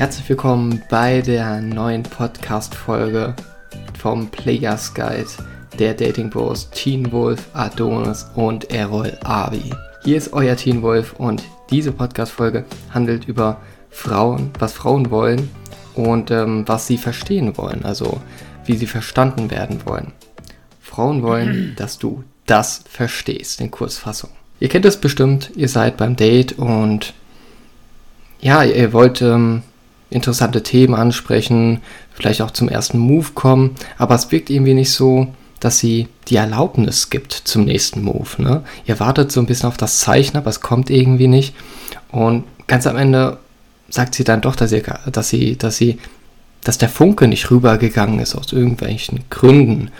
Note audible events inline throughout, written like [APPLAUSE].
Herzlich willkommen bei der neuen Podcast-Folge vom Players Guide der Dating Bros Teen Wolf, Adonis und Errol Abi. Hier ist euer Teen Wolf und diese Podcast-Folge handelt über Frauen, was Frauen wollen und ähm, was sie verstehen wollen, also wie sie verstanden werden wollen. Frauen wollen, [CLEARS THROAT] dass du das verstehst, in Kurzfassung. Ihr kennt es bestimmt, ihr seid beim Date und ja, ihr wollt ähm, interessante Themen ansprechen, vielleicht auch zum ersten Move kommen, aber es wirkt irgendwie nicht so, dass sie die Erlaubnis gibt zum nächsten Move. Ne? Ihr wartet so ein bisschen auf das Zeichen, aber es kommt irgendwie nicht. Und ganz am Ende sagt sie dann doch, dass, ihr, dass sie, dass sie, dass der Funke nicht rübergegangen ist aus irgendwelchen Gründen.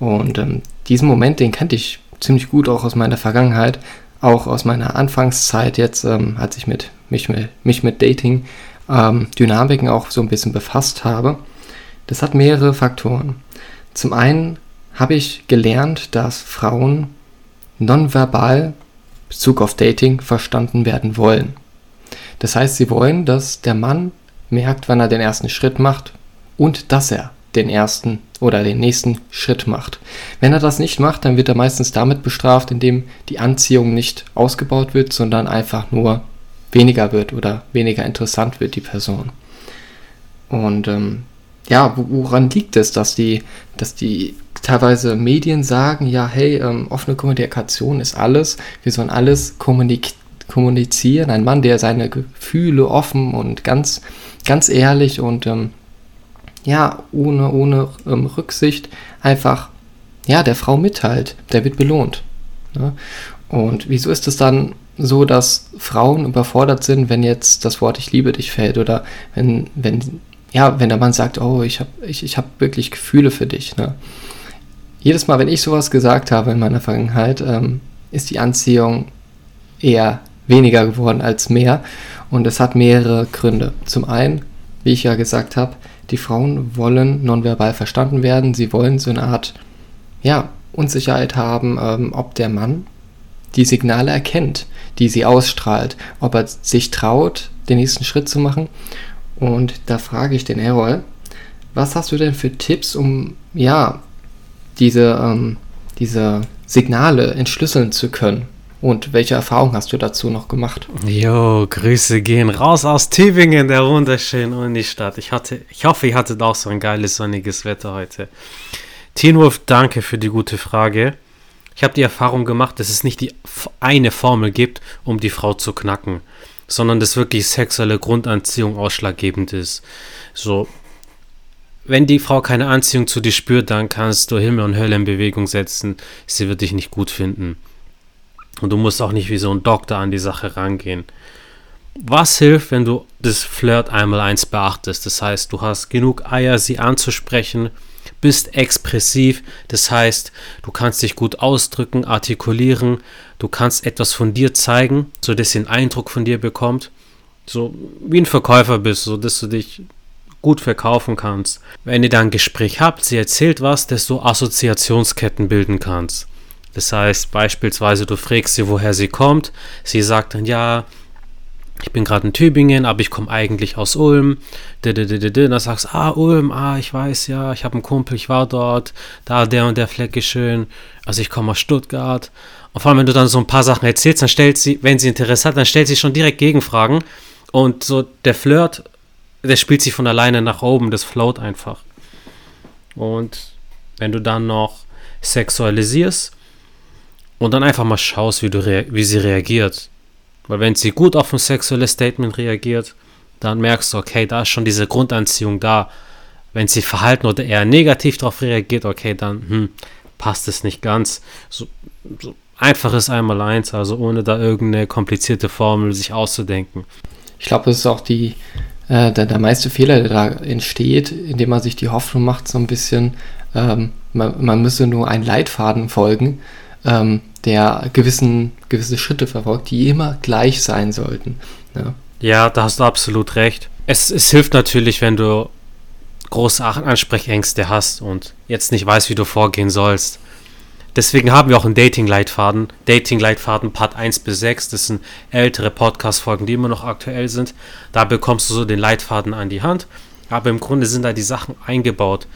Und ähm, diesen Moment, den kannte ich ziemlich gut auch aus meiner Vergangenheit, auch aus meiner Anfangszeit jetzt, ähm, als ich mit, mich, mit, mich mit Dating ähm, Dynamiken auch so ein bisschen befasst habe. Das hat mehrere Faktoren. Zum einen habe ich gelernt, dass Frauen nonverbal Bezug auf Dating verstanden werden wollen. Das heißt, sie wollen, dass der Mann merkt, wann er den ersten Schritt macht und dass er den ersten oder den nächsten Schritt macht. Wenn er das nicht macht, dann wird er meistens damit bestraft, indem die Anziehung nicht ausgebaut wird, sondern einfach nur weniger wird oder weniger interessant wird, die Person. Und ähm, ja, woran liegt es, dass die, dass die teilweise Medien sagen, ja, hey, ähm, offene Kommunikation ist alles, wir sollen alles kommunik kommunizieren. Ein Mann, der seine Gefühle offen und ganz, ganz ehrlich und ähm, ja, ohne, ohne ähm, Rücksicht einfach ja, der Frau mitteilt, der wird belohnt. Ne? Und wieso ist es dann so, dass Frauen überfordert sind, wenn jetzt das Wort Ich liebe dich fällt oder wenn, wenn, ja, wenn der Mann sagt, oh, ich habe ich, ich hab wirklich Gefühle für dich. Ne? Jedes Mal, wenn ich sowas gesagt habe in meiner Vergangenheit, ähm, ist die Anziehung eher weniger geworden als mehr. Und es hat mehrere Gründe. Zum einen, wie ich ja gesagt habe, die Frauen wollen nonverbal verstanden werden. Sie wollen so eine Art, ja, Unsicherheit haben, ähm, ob der Mann die Signale erkennt, die sie ausstrahlt, ob er sich traut, den nächsten Schritt zu machen. Und da frage ich den Errol, was hast du denn für Tipps, um ja diese, ähm, diese Signale entschlüsseln zu können? Und welche Erfahrungen hast du dazu noch gemacht? Jo, Grüße gehen raus aus Tübingen, der wunderschönen Unistadt. Ich, hatte, ich hoffe, ihr hattet auch so ein geiles sonniges Wetter heute. Teenwolf, danke für die gute Frage. Ich habe die Erfahrung gemacht, dass es nicht die eine Formel gibt, um die Frau zu knacken, sondern dass wirklich sexuelle Grundanziehung ausschlaggebend ist. So, wenn die Frau keine Anziehung zu dir spürt, dann kannst du Himmel und Hölle in Bewegung setzen. Sie wird dich nicht gut finden. Und du musst auch nicht wie so ein Doktor an die Sache rangehen. Was hilft, wenn du das Flirt einmal eins beachtest? Das heißt, du hast genug Eier, sie anzusprechen, bist expressiv, das heißt, du kannst dich gut ausdrücken, artikulieren, du kannst etwas von dir zeigen, sodass sie einen Eindruck von dir bekommt. So wie ein Verkäufer bist, so dass du dich gut verkaufen kannst. Wenn ihr dann ein Gespräch habt, sie erzählt was, dass du Assoziationsketten bilden kannst. Das heißt beispielsweise, du fragst sie, woher sie kommt. Sie sagt dann, ja, ich bin gerade in Tübingen, aber ich komme eigentlich aus Ulm. Dann sagst du, ah, Ulm, ah, ich weiß ja, ich habe einen Kumpel, ich war dort, da der und der Fleck ist schön. Also ich komme aus Stuttgart. Und vor allem, wenn du dann so ein paar Sachen erzählst, dann stellt sie, wenn sie Interesse hat, dann stellt sie schon direkt Gegenfragen. Und so der Flirt, der spielt sich von alleine nach oben, das float einfach. Und wenn du dann noch sexualisierst, und dann einfach mal schaust, wie, du wie sie reagiert. Weil wenn sie gut auf ein sexuelles Statement reagiert, dann merkst du, okay, da ist schon diese Grundanziehung da. Wenn sie verhalten oder eher negativ darauf reagiert, okay, dann hm, passt es nicht ganz. So, so einfach ist einmal eins, also ohne da irgendeine komplizierte Formel sich auszudenken. Ich glaube, das ist auch die, äh, der, der meiste Fehler, der da entsteht, indem man sich die Hoffnung macht, so ein bisschen, ähm, man, man müsse nur einen Leitfaden folgen ähm, der gewissen, gewisse Schritte verfolgt, die immer gleich sein sollten. Ja, ja da hast du absolut recht. Es, es hilft natürlich, wenn du große Ansprechängste hast und jetzt nicht weißt, wie du vorgehen sollst, Deswegen haben wir auch einen Dating-Leitfaden. Dating-Leitfaden Part 1 bis 6. Das sind ältere Podcast-Folgen, die immer noch aktuell sind. Da bekommst du so den Leitfaden an die Hand. Aber im Grunde sind da die Sachen eingebaut.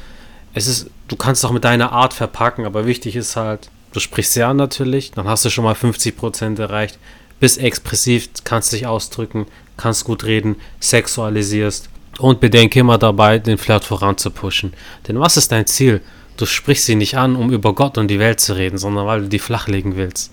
Es ist, du kannst auch mit deiner Art verpacken, aber wichtig ist halt, du sprichst sie an natürlich, dann hast du schon mal 50% erreicht, bist expressiv, kannst dich ausdrücken, kannst gut reden, sexualisierst und bedenke immer dabei, den Flirt voranzupushen. Denn was ist dein Ziel? Du sprichst sie nicht an, um über Gott und die Welt zu reden, sondern weil du die flachlegen willst.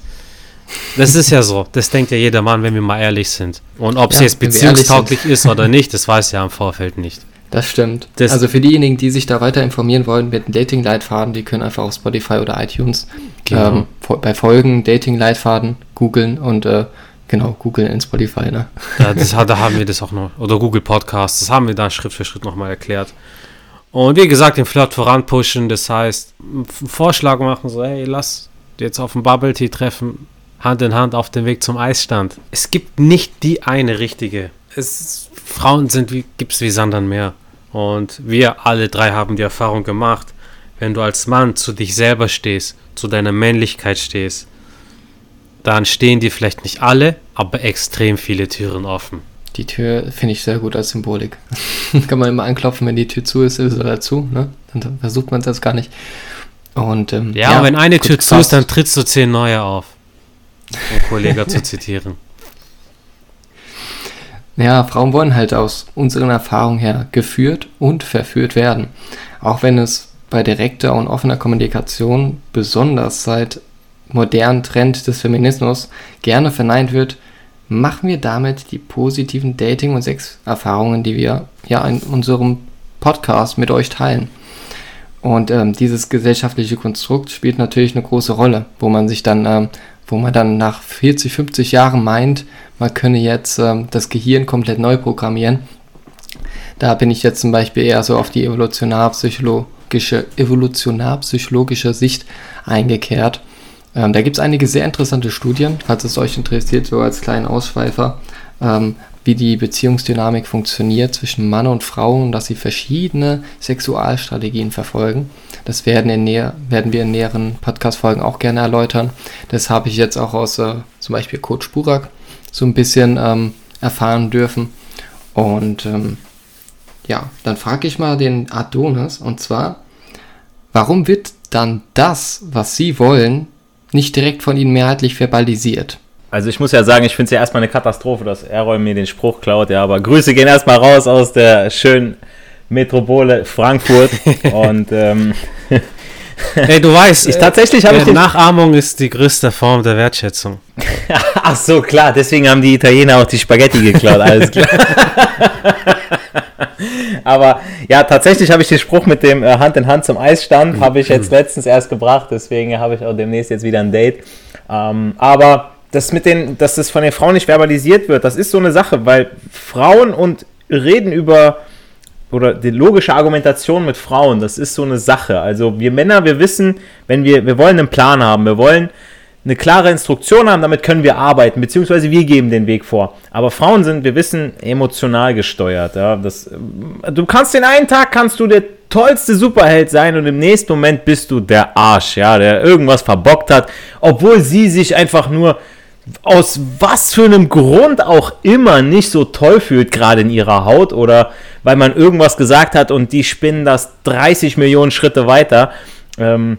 Das ist ja so. Das denkt ja jeder Mann, wenn wir mal ehrlich sind. Und ob ja, sie jetzt beziehungstauglich ist oder nicht, das weiß ja im Vorfeld nicht. Das stimmt. Das also für diejenigen, die sich da weiter informieren wollen mit Dating-Leitfaden, die können einfach auf Spotify oder iTunes genau. ähm, bei Folgen Dating-Leitfaden googeln und äh, genau, googeln in Spotify. Ne? Ja, das, da haben wir das auch noch. Oder Google Podcasts, das haben wir da Schritt für Schritt nochmal erklärt. Und wie gesagt, den Flirt voranpushen, das heißt, einen Vorschlag machen, so, hey, lass jetzt auf dem Bubble Tea treffen, Hand in Hand auf dem Weg zum Eisstand. Es gibt nicht die eine richtige. Es, Frauen sind wie, gibt's wie Sand am Meer. Und wir alle drei haben die Erfahrung gemacht, wenn du als Mann zu dich selber stehst, zu deiner Männlichkeit stehst, dann stehen dir vielleicht nicht alle, aber extrem viele Türen offen. Die Tür finde ich sehr gut als Symbolik. [LAUGHS] Kann man immer anklopfen, wenn die Tür zu ist, ist oder zu. Ne? Dann versucht man das gar nicht. Und, ähm, ja, ja, wenn eine Tür zu ist, dann trittst du zehn neue auf. Um Kollege zu zitieren. [LAUGHS] Ja, Frauen wollen halt aus unseren Erfahrungen her geführt und verführt werden. Auch wenn es bei direkter und offener Kommunikation, besonders seit modernen Trend des Feminismus, gerne verneint wird, machen wir damit die positiven Dating- und Sexerfahrungen, die wir ja in unserem Podcast mit euch teilen. Und ähm, dieses gesellschaftliche Konstrukt spielt natürlich eine große Rolle, wo man sich dann, ähm, wo man dann nach 40, 50 Jahren meint, man könne jetzt ähm, das Gehirn komplett neu programmieren. Da bin ich jetzt zum Beispiel eher so auf die evolutionarpsychologische, evolutionarpsychologische Sicht eingekehrt. Ähm, da gibt es einige sehr interessante Studien, falls es euch interessiert, so als kleinen Ausschweifer, ähm, wie die Beziehungsdynamik funktioniert zwischen Mann und Frau und dass sie verschiedene Sexualstrategien verfolgen. Das werden, in näher, werden wir in näheren Podcast-Folgen auch gerne erläutern. Das habe ich jetzt auch aus äh, zum Beispiel Coach Burak so ein bisschen ähm, erfahren dürfen. Und ähm, ja, dann frage ich mal den Adonis und zwar, warum wird dann das, was sie wollen, nicht direkt von ihnen mehrheitlich verbalisiert. Also ich muss ja sagen, ich finde es ja erstmal eine Katastrophe, dass Errol mir den Spruch klaut, ja, aber Grüße gehen erstmal raus aus der schönen Metropole Frankfurt [LAUGHS] und ähm, Ey, du weißt, ich, tatsächlich habe ich Nachahmung ist die größte Form der Wertschätzung. [LAUGHS] Ach so, klar, deswegen haben die Italiener auch die Spaghetti geklaut, alles klar. [LAUGHS] [LAUGHS] Aber ja, tatsächlich habe ich den Spruch mit dem äh, Hand in Hand zum Eisstand, habe ich jetzt letztens erst gebracht, deswegen habe ich auch demnächst jetzt wieder ein Date. Ähm, aber das mit den, dass das von den Frauen nicht verbalisiert wird, das ist so eine Sache, weil Frauen und reden über oder die logische Argumentation mit Frauen, das ist so eine Sache. Also wir Männer, wir wissen, wenn wir, wir wollen einen Plan haben, wir wollen eine klare Instruktion haben, damit können wir arbeiten, beziehungsweise wir geben den Weg vor. Aber Frauen sind, wir wissen, emotional gesteuert. Ja? Das, du kannst den einen Tag, kannst du der tollste Superheld sein und im nächsten Moment bist du der Arsch, ja, der irgendwas verbockt hat, obwohl sie sich einfach nur aus was für einem Grund auch immer nicht so toll fühlt, gerade in ihrer Haut oder weil man irgendwas gesagt hat und die spinnen das 30 Millionen Schritte weiter. Ähm,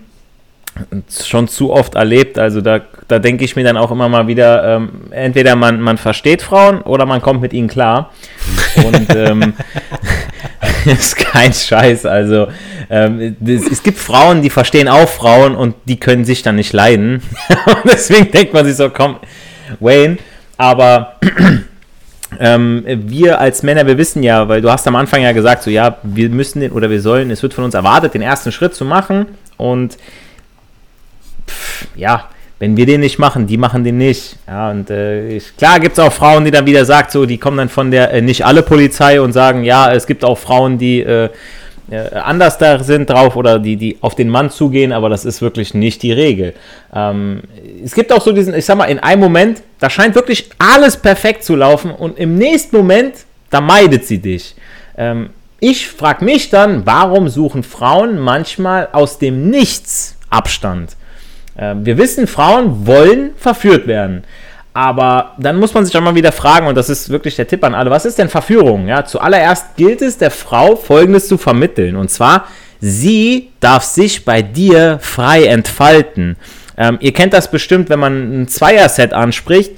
schon zu oft erlebt. Also da, da denke ich mir dann auch immer mal wieder, ähm, entweder man, man versteht Frauen oder man kommt mit ihnen klar. Und ähm, [LAUGHS] ist kein Scheiß. Also ähm, das, es gibt Frauen, die verstehen auch Frauen und die können sich dann nicht leiden. [LAUGHS] deswegen denkt man sich so, komm, Wayne. Aber [CLEARS THROAT] ähm, wir als Männer, wir wissen ja, weil du hast am Anfang ja gesagt, so ja, wir müssen den oder wir sollen, es wird von uns erwartet, den ersten Schritt zu machen. Und ja, wenn wir den nicht machen, die machen den nicht. Ja, und äh, ich, klar gibt es auch Frauen, die dann wieder sagt, so, die kommen dann von der äh, nicht alle Polizei und sagen, ja, es gibt auch Frauen, die äh, äh, anders da sind drauf oder die, die auf den Mann zugehen, aber das ist wirklich nicht die Regel. Ähm, es gibt auch so diesen, ich sag mal, in einem Moment, da scheint wirklich alles perfekt zu laufen und im nächsten Moment, da meidet sie dich. Ähm, ich frage mich dann, warum suchen Frauen manchmal aus dem Nichts Abstand? Äh, wir wissen, Frauen wollen verführt werden. Aber dann muss man sich auch mal wieder fragen, und das ist wirklich der Tipp an alle, was ist denn Verführung? Ja, zuallererst gilt es der Frau Folgendes zu vermitteln. Und zwar, sie darf sich bei dir frei entfalten. Ähm, ihr kennt das bestimmt, wenn man ein Zweier-Set anspricht.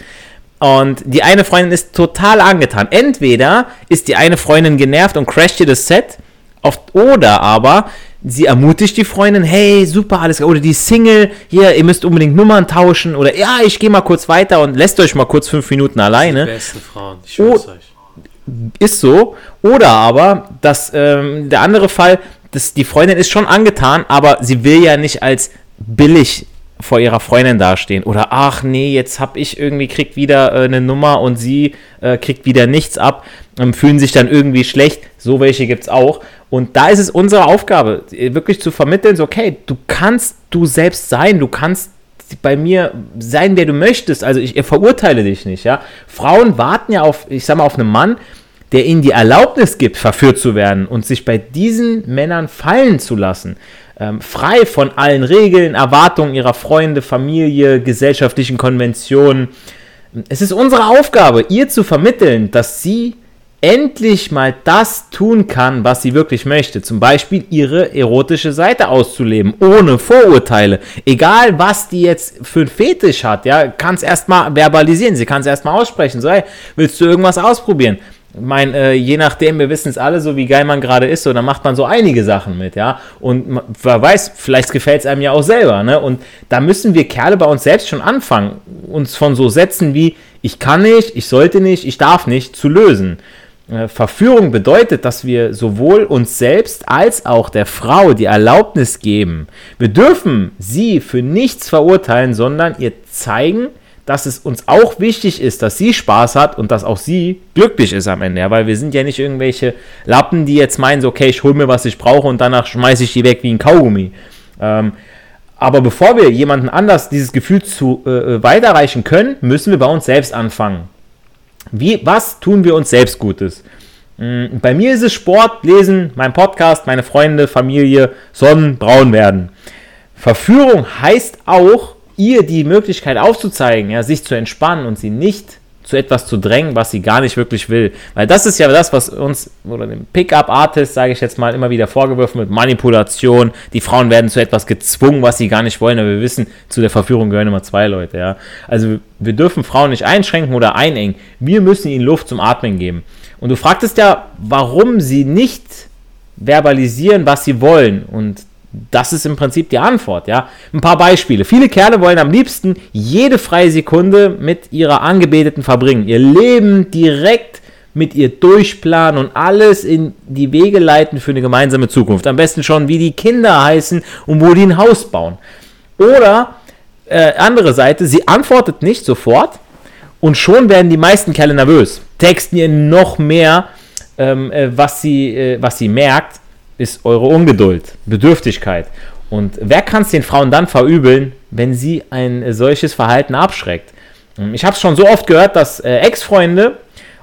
Und die eine Freundin ist total angetan. Entweder ist die eine Freundin genervt und crasht ihr das Set, oft, oder aber sie ermutigt die Freundin, hey, super, alles Oder die Single, hier, ihr müsst unbedingt Nummern tauschen. Oder ja, ich gehe mal kurz weiter und lässt euch mal kurz fünf Minuten alleine. Die besten Frauen, ich schwör's oh, euch. Ist so. Oder aber, dass ähm, der andere Fall, dass die Freundin ist schon angetan, aber sie will ja nicht als billig vor ihrer Freundin dastehen oder ach nee, jetzt hab ich irgendwie kriegt wieder äh, eine Nummer und sie äh, kriegt wieder nichts ab, ähm, fühlen sich dann irgendwie schlecht. So welche gibt es auch. Und da ist es unsere Aufgabe, wirklich zu vermitteln, so, okay, du kannst du selbst sein, du kannst bei mir sein, wer du möchtest. Also ich, ich verurteile dich nicht, ja. Frauen warten ja auf, ich sag mal, auf einen Mann, der ihnen die Erlaubnis gibt, verführt zu werden und sich bei diesen Männern fallen zu lassen ähm, frei von allen Regeln, Erwartungen ihrer Freunde, Familie, gesellschaftlichen Konventionen. Es ist unsere Aufgabe, ihr zu vermitteln, dass sie endlich mal das tun kann, was sie wirklich möchte. Zum Beispiel ihre erotische Seite auszuleben, ohne Vorurteile. Egal, was die jetzt für ein Fetisch hat, ja, kann es erstmal verbalisieren, sie kann es erstmal aussprechen. So, hey, willst du irgendwas ausprobieren? Ich meine, äh, je nachdem, wir wissen es alle, so wie geil man gerade ist, so, dann macht man so einige Sachen mit, ja. Und wer weiß, vielleicht gefällt es einem ja auch selber, ne? Und da müssen wir Kerle bei uns selbst schon anfangen, uns von so Sätzen wie ich kann nicht, ich sollte nicht, ich darf nicht zu lösen. Äh, Verführung bedeutet, dass wir sowohl uns selbst als auch der Frau die Erlaubnis geben. Wir dürfen sie für nichts verurteilen, sondern ihr zeigen, dass es uns auch wichtig ist, dass sie Spaß hat und dass auch sie glücklich ist am Ende. Ja, weil wir sind ja nicht irgendwelche Lappen, die jetzt meinen, so, okay, ich hole mir, was ich brauche und danach schmeiße ich die weg wie ein Kaugummi. Ähm, aber bevor wir jemanden anders dieses Gefühl zu, äh, äh, weiterreichen können, müssen wir bei uns selbst anfangen. Wie, was tun wir uns selbst Gutes? Mm, bei mir ist es Sport, Lesen, mein Podcast, meine Freunde, Familie, Sonnen, braun werden. Verführung heißt auch, ihr die Möglichkeit aufzuzeigen, ja, sich zu entspannen und sie nicht zu etwas zu drängen, was sie gar nicht wirklich will. Weil das ist ja das, was uns oder dem Pickup-Artist, sage ich jetzt mal, immer wieder vorgeworfen wird, Manipulation. Die Frauen werden zu etwas gezwungen, was sie gar nicht wollen. Aber wir wissen, zu der Verführung gehören immer zwei Leute. Ja? Also wir dürfen Frauen nicht einschränken oder einengen. Wir müssen ihnen Luft zum Atmen geben. Und du fragtest ja, warum sie nicht verbalisieren, was sie wollen. Und das ist im Prinzip die Antwort, ja. Ein paar Beispiele. Viele Kerle wollen am liebsten jede freie Sekunde mit ihrer Angebeteten verbringen. Ihr Leben direkt mit ihr durchplanen und alles in die Wege leiten für eine gemeinsame Zukunft. Am besten schon, wie die Kinder heißen und wo die ein Haus bauen. Oder äh, andere Seite, sie antwortet nicht sofort und schon werden die meisten Kerle nervös. Texten ihr noch mehr, ähm, äh, was, sie, äh, was sie merkt ist eure Ungeduld, Bedürftigkeit. Und wer kann es den Frauen dann verübeln, wenn sie ein solches Verhalten abschreckt? Hm, ich habe es schon so oft gehört, dass äh, Ex-Freunde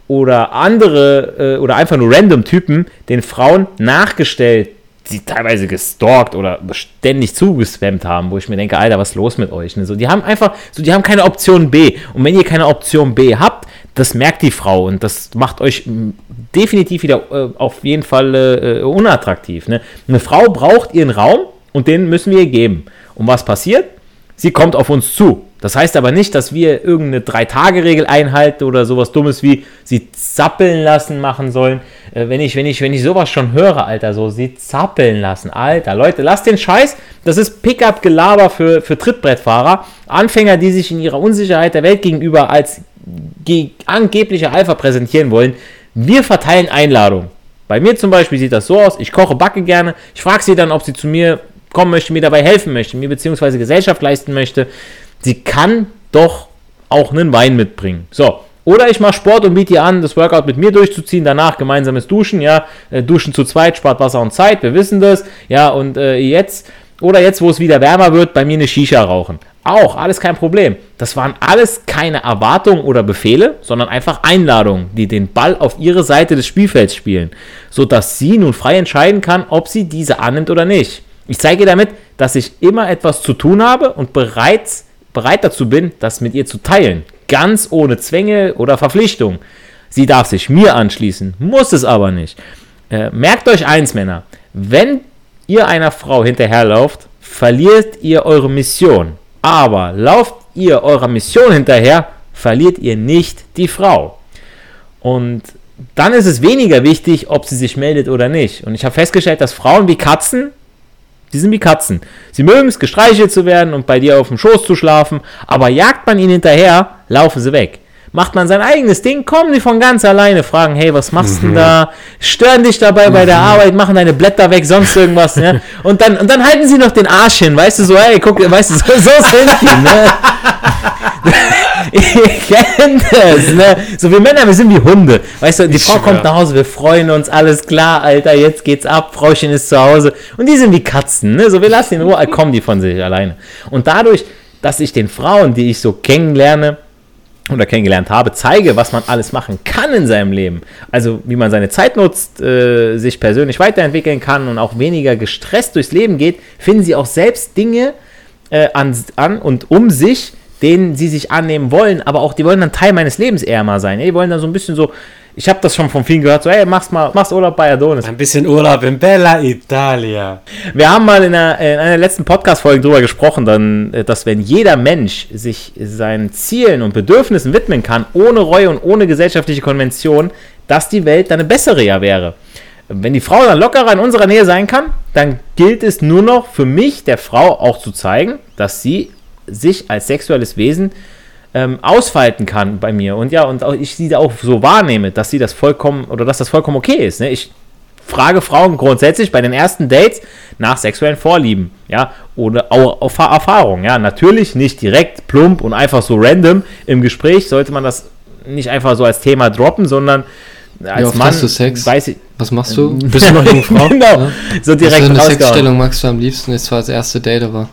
oder andere äh, oder einfach nur random Typen den Frauen nachgestellt, sie teilweise gestalkt oder ständig zugespammt haben, wo ich mir denke, Alter, was ist los mit euch? Ne? So, die haben einfach, so, die haben keine Option B. Und wenn ihr keine Option B habt, das merkt die Frau und das macht euch definitiv wieder äh, auf jeden Fall äh, unattraktiv. Ne? Eine Frau braucht ihren Raum und den müssen wir ihr geben. Und was passiert? Sie kommt auf uns zu. Das heißt aber nicht, dass wir irgendeine Drei-Tage-Regel einhalten oder sowas Dummes wie sie zappeln lassen machen sollen. Äh, wenn, ich, wenn, ich, wenn ich sowas schon höre, Alter, so sie zappeln lassen. Alter, Leute, lasst den Scheiß. Das ist Pickup-Gelaber für, für Trittbrettfahrer. Anfänger, die sich in ihrer Unsicherheit der Welt gegenüber als angebliche Alpha präsentieren wollen. Wir verteilen Einladungen. Bei mir zum Beispiel sieht das so aus, ich koche, backe gerne. Ich frage sie dann, ob sie zu mir kommen möchte, mir dabei helfen möchte, mir beziehungsweise Gesellschaft leisten möchte. Sie kann doch auch einen Wein mitbringen. So. Oder ich mache Sport und biete ihr an, das Workout mit mir durchzuziehen, danach gemeinsames Duschen, ja, äh, Duschen zu zweit spart Wasser und Zeit, wir wissen das, ja, und äh, jetzt, oder jetzt, wo es wieder wärmer wird, bei mir eine Shisha rauchen. Auch, alles kein Problem. Das waren alles keine Erwartungen oder Befehle, sondern einfach Einladungen, die den Ball auf ihre Seite des Spielfelds spielen, sodass sie nun frei entscheiden kann, ob sie diese annimmt oder nicht. Ich zeige ihr damit, dass ich immer etwas zu tun habe und bereits bereit dazu bin, das mit ihr zu teilen. Ganz ohne Zwänge oder Verpflichtung. Sie darf sich mir anschließen, muss es aber nicht. Äh, merkt euch eins, Männer. Wenn ihr einer Frau hinterherlauft, verliert ihr eure Mission. Aber lauft ihr eurer Mission hinterher, verliert ihr nicht die Frau. Und dann ist es weniger wichtig, ob sie sich meldet oder nicht. Und ich habe festgestellt, dass Frauen wie Katzen, die sind wie Katzen. Sie mögen es, gestreichelt zu werden und bei dir auf dem Schoß zu schlafen, aber jagt man ihnen hinterher, laufen sie weg macht man sein eigenes Ding, kommen die von ganz alleine, fragen, hey, was machst du mhm. da? Stören dich dabei mhm. bei der mhm. Arbeit, machen deine Blätter weg, sonst irgendwas, ne? [LAUGHS] Und dann, und dann halten sie noch den Arsch hin, weißt du, so, hey, guck, weißt du, so, so sind die, ne? [LAUGHS] Ihr kennt es, ne? So, wir Männer, wir sind wie Hunde. Weißt du, die ich Frau schwör. kommt nach Hause, wir freuen uns, alles klar, Alter, jetzt geht's ab, Frauchen ist zu Hause. Und die sind wie Katzen, ne? So, wir lassen in Ruhe, kommen die von sich alleine. Und dadurch, dass ich den Frauen, die ich so kennenlerne, oder kennengelernt habe, zeige, was man alles machen kann in seinem Leben. Also wie man seine Zeit nutzt, äh, sich persönlich weiterentwickeln kann und auch weniger gestresst durchs Leben geht, finden sie auch selbst Dinge äh, an, an und um sich, denen sie sich annehmen wollen, aber auch die wollen dann Teil meines Lebens eher mal sein. Die wollen dann so ein bisschen so ich habe das schon von vielen gehört, so, ey, mach's mal, mach's Urlaub bei Adonis. Ein bisschen Urlaub in Bella Italia. Wir haben mal in einer, in einer letzten Podcast-Folge drüber gesprochen, dann, äh, dass wenn jeder Mensch sich seinen Zielen und Bedürfnissen widmen kann, ohne Reue und ohne gesellschaftliche Konvention, dass die Welt dann eine bessere ja wäre. Wenn die Frau dann lockerer in unserer Nähe sein kann, dann gilt es nur noch für mich, der Frau, auch zu zeigen, dass sie sich als sexuelles Wesen ähm, ausfalten kann bei mir und ja, und auch ich sie auch so wahrnehme, dass sie das vollkommen oder dass das vollkommen okay ist. Ne? Ich frage Frauen grundsätzlich bei den ersten Dates nach sexuellen Vorlieben, ja, oder auch Erfahrung, ja, natürlich nicht direkt plump und einfach so random im Gespräch sollte man das nicht einfach so als Thema droppen, sondern als Wie Mann hast du Sex? Weiß ich, Was machst du? [LAUGHS] Bist du noch Jungfrau? [LAUGHS] genau. Ja. So direkt Was für eine Sexstellung magst du am liebsten? Ist zwar das erste Date, aber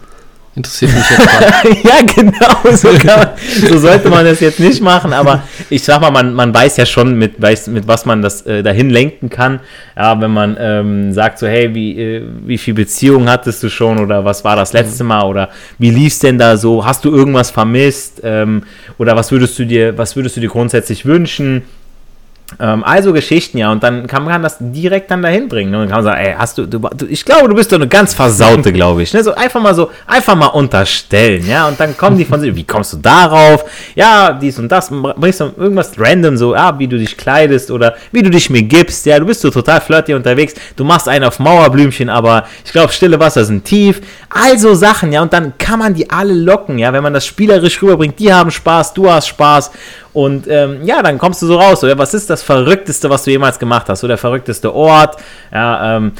Interessiert mich jetzt gerade. [LAUGHS] ja, genau. So, man, [LAUGHS] so, sollte man das jetzt nicht machen, aber ich sag mal, man, man weiß ja schon, mit, weiß, mit was man das äh, dahin lenken kann. Ja, wenn man ähm, sagt so, hey, wie, äh, wie viel Beziehungen hattest du schon oder was war das letzte Mal oder wie lief's denn da so? Hast du irgendwas vermisst? Ähm, oder was würdest du dir, was würdest du dir grundsätzlich wünschen? Ähm, also Geschichten, ja, und dann kann man das direkt dann dahin bringen. Ne? Und dann kann man sagen, ey, hast du, du, ich glaube, du bist doch eine ganz Versaute, [LAUGHS] glaube ich. Ne? So einfach mal so, einfach mal unterstellen, ja, und dann kommen die von sich, wie kommst du darauf? Ja, dies und das, bringst du irgendwas random, so, ja, wie du dich kleidest oder wie du dich mir gibst, ja, du bist so total flirty unterwegs, du machst einen auf Mauerblümchen, aber ich glaube, stille Wasser sind tief, also Sachen, ja, und dann kann man die alle locken, ja, wenn man das spielerisch rüberbringt, die haben Spaß, du hast Spaß und ähm, ja, dann kommst du so raus. Ja, was ist das Verrückteste, was du jemals gemacht hast? So der verrückteste Ort. Ja, ähm,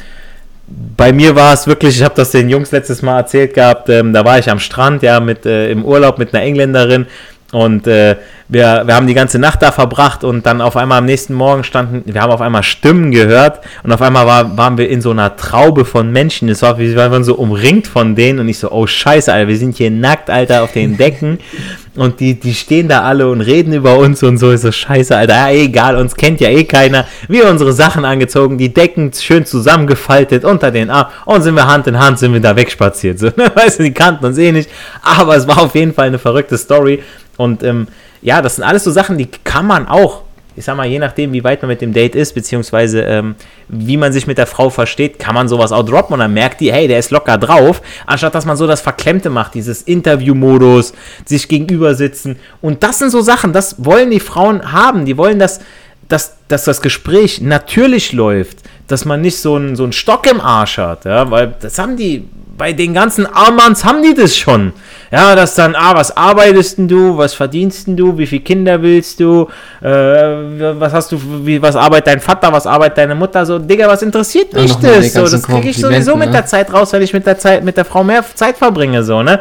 bei mir war es wirklich, ich habe das den Jungs letztes Mal erzählt gehabt, ähm, da war ich am Strand, ja, mit, äh, im Urlaub mit einer Engländerin und äh, wir, wir haben die ganze Nacht da verbracht und dann auf einmal am nächsten Morgen standen, wir haben auf einmal Stimmen gehört und auf einmal war, waren wir in so einer Traube von Menschen. Es war, wir waren so umringt von denen und ich so, oh scheiße, Alter, wir sind hier nackt, Alter, auf den Decken [LAUGHS] und die, die stehen da alle und reden über uns und so. Ich so, scheiße, Alter, ja, egal, uns kennt ja eh keiner. Wir unsere Sachen angezogen, die Decken schön zusammengefaltet unter den Arm und sind wir Hand in Hand, sind wir da wegspaziert. So, [LAUGHS] ne? Weißt du, die kannten uns eh nicht, aber es war auf jeden Fall eine verrückte Story und ähm, ja, das sind alles so Sachen, die kann man auch, ich sag mal, je nachdem, wie weit man mit dem Date ist, beziehungsweise ähm, wie man sich mit der Frau versteht, kann man sowas auch droppen und dann merkt die, hey, der ist locker drauf, anstatt dass man so das Verklemmte macht, dieses Interview-Modus, sich gegenüber sitzen. Und das sind so Sachen, das wollen die Frauen haben. Die wollen, dass, dass, dass das Gespräch natürlich läuft, dass man nicht so einen, so einen Stock im Arsch hat, ja, weil das haben die bei den ganzen Armands haben die das schon. Ja, dass dann, ah, was arbeitest denn du, was verdienst denn du, wie viele Kinder willst du, äh, was hast du, wie, was arbeitet dein Vater, was arbeitet deine Mutter, so, Digga, was interessiert mich ja, das? So, das kriege ich sowieso mit ne? der Zeit raus, weil ich mit der Zeit, mit der Frau mehr Zeit verbringe, so, ne?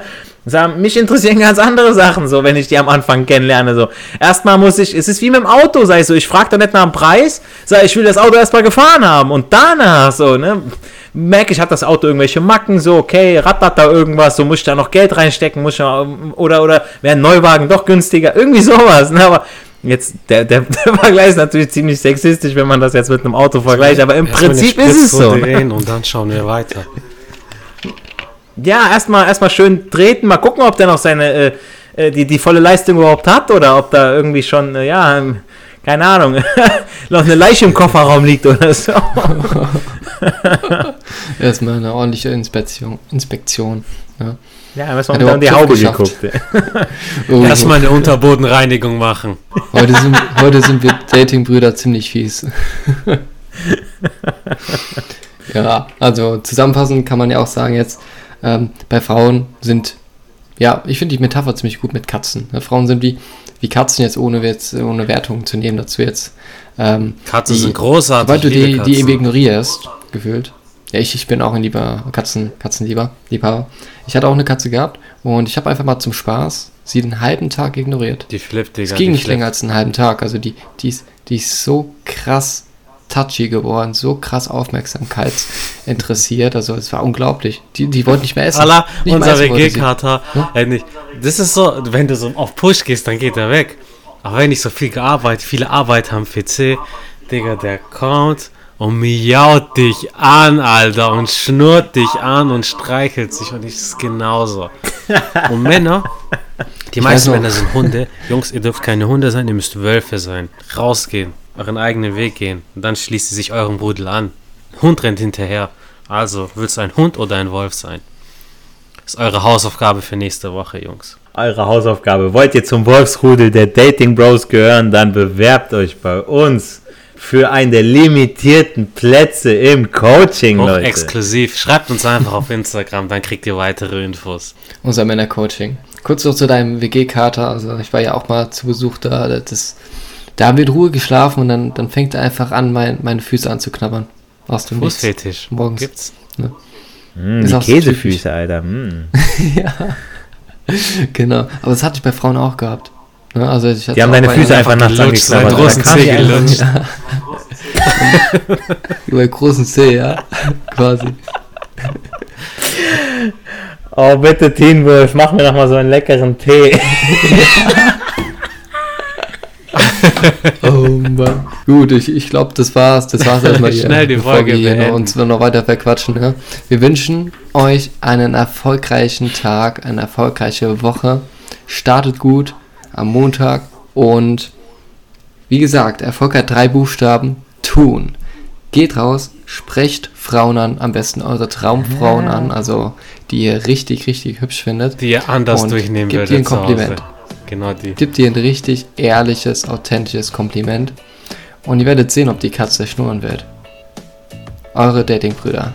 Mich interessieren ganz andere Sachen, so, wenn ich die am Anfang kennenlerne, so. Erstmal muss ich, es ist wie mit dem Auto, ich so, ich frage da nicht nach dem Preis, sag, ich will das Auto erstmal gefahren haben und danach, so, ne? Merke ich, hat das Auto irgendwelche Macken, so, okay, rattert da irgendwas, so muss ich da noch Geld reinstecken, muss ich da, oder, oder wäre ein Neuwagen doch günstiger, irgendwie sowas, ne, aber jetzt, der, der, [LAUGHS] der Vergleich ist natürlich ziemlich sexistisch, wenn man das jetzt mit einem Auto vergleicht, aber im Prinzip ist es so. Und dann schauen wir weiter. ja, erstmal erstmal schön treten, mal gucken, ob der noch seine äh, äh, die, die volle Leistung überhaupt hat oder ob da irgendwie schon, äh, ja, ähm, keine Ahnung, [LAUGHS] noch eine Leiche im Kofferraum liegt oder so. [LAUGHS] [LAUGHS] Erstmal eine ordentliche Inspektion. Inspektion ja. Ja, müssen wir unter die Haube geguckt. oh, Erstmal eine Unterbodenreinigung machen. Heute sind, heute sind wir Datingbrüder ziemlich fies. [LAUGHS] ja, also zusammenfassend kann man ja auch sagen jetzt, ähm, bei Frauen sind, ja, ich finde die Metapher ziemlich gut mit Katzen. Ja, Frauen sind wie, wie Katzen jetzt, ohne, jetzt, ohne Wertung zu nehmen dazu jetzt. Ähm, Katzen die, sind großartig. Weil du die, die eben ignorierst, gefühlt. Ja, ich, ich bin auch ein lieber Katzen, Katzenlieber, Liebhaber. Ich hatte auch eine Katze gehabt und ich habe einfach mal zum Spaß sie den halben Tag ignoriert. Die flippt, Digga. Es ging nicht länger als einen halben Tag. Also die, die, ist, die ist so krass touchy geworden, so krass Aufmerksamkeit interessiert. Also es war unglaublich. Die, die wollten nicht mehr essen. Allah, unser WG-Kater. Äh, das ist so, wenn du so auf Push gehst, dann geht er weg. Aber wenn ich so viel gearbeitet, viele Arbeit am PC, Digga, der kommt und miaut dich an, Alter, und schnurrt dich an und streichelt sich und ich ist genauso. Und Männer, die ich meisten Männer sind Hunde. Jungs, ihr dürft keine Hunde sein, ihr müsst Wölfe sein. Rausgehen, euren eigenen Weg gehen und dann schließt sie sich eurem Rudel an. Hund rennt hinterher. Also, willst du ein Hund oder ein Wolf sein? Das ist eure Hausaufgabe für nächste Woche, Jungs. Eure Hausaufgabe. Wollt ihr zum Wolfsrudel der Dating Bros gehören, dann bewerbt euch bei uns für einen der limitierten Plätze im Coaching, Auch Leute. exklusiv. Schreibt uns einfach auf Instagram, dann kriegt ihr weitere Infos. Unser Männer-Coaching. Kurz noch zu deinem WG-Kater. Also ich war ja auch mal zu Besuch da. Das, da haben wir in Ruhe geschlafen und dann, dann fängt er einfach an, mein, meine Füße anzuknabbern. Aus dem Fußfetisch. Morgens. Gibt's? Ne? Mm, die Käsefüße, Alter. Mm. [LAUGHS] ja. Genau. Aber das hatte ich bei Frauen auch gehabt. Ne? Also ich die haben deine Füße einfach nachts angeklappert. Seinen großen Zeh gelutscht. Ja. [LAUGHS] Über großen Zeh, ja. Quasi. Oh, bitte, Teen Wolf, mach mir noch mal so einen leckeren Tee. [LAUGHS] [LAUGHS] oh Mann. Gut, ich, ich glaube, das war's. Das war's erstmal [LAUGHS] hier. Schnell die Folge wir uns noch weiter verquatschen. Ja? Wir wünschen euch einen erfolgreichen Tag, eine erfolgreiche Woche. Startet gut am Montag und wie gesagt, Erfolg hat drei Buchstaben. Tun. Geht raus, sprecht Frauen an, am besten eure Traumfrauen an, also die ihr richtig, richtig hübsch findet. Die ihr anders und durchnehmen würdet. Gebt ihr ein Kompliment. Genau die. Gebt ihr ein richtig ehrliches, authentisches Kompliment. Und ihr werdet sehen, ob die Katze schnurren wird. Eure Datingbrüder.